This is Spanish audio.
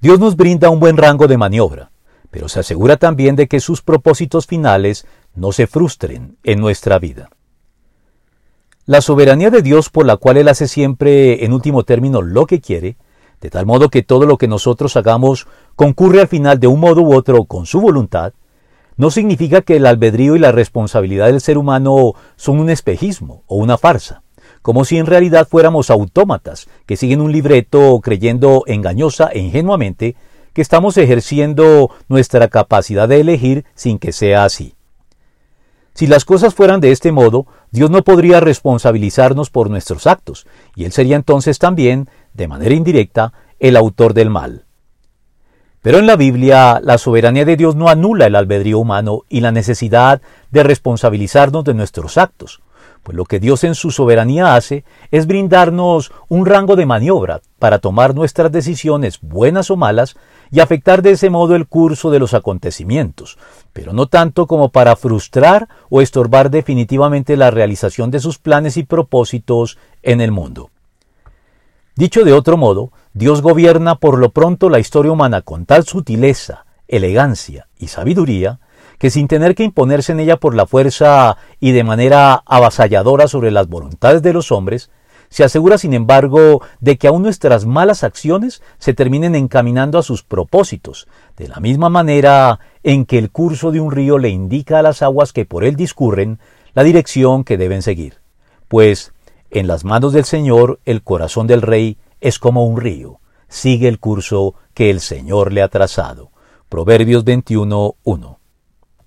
Dios nos brinda un buen rango de maniobra, pero se asegura también de que sus propósitos finales no se frustren en nuestra vida. La soberanía de Dios por la cual Él hace siempre en último término lo que quiere, de tal modo que todo lo que nosotros hagamos concurre al final de un modo u otro con su voluntad, no significa que el albedrío y la responsabilidad del ser humano son un espejismo o una farsa, como si en realidad fuéramos autómatas que siguen un libreto creyendo engañosa e ingenuamente que estamos ejerciendo nuestra capacidad de elegir sin que sea así. Si las cosas fueran de este modo, Dios no podría responsabilizarnos por nuestros actos, y Él sería entonces también, de manera indirecta, el autor del mal. Pero en la Biblia la soberanía de Dios no anula el albedrío humano y la necesidad de responsabilizarnos de nuestros actos, pues lo que Dios en su soberanía hace es brindarnos un rango de maniobra para tomar nuestras decisiones buenas o malas y afectar de ese modo el curso de los acontecimientos, pero no tanto como para frustrar o estorbar definitivamente la realización de sus planes y propósitos en el mundo. Dicho de otro modo, Dios gobierna por lo pronto la historia humana con tal sutileza, elegancia y sabiduría, que sin tener que imponerse en ella por la fuerza y de manera avasalladora sobre las voluntades de los hombres, se asegura sin embargo de que aun nuestras malas acciones se terminen encaminando a sus propósitos, de la misma manera en que el curso de un río le indica a las aguas que por él discurren la dirección que deben seguir. Pues en las manos del Señor el corazón del rey es como un río, sigue el curso que el Señor le ha trazado. Proverbios 21.1.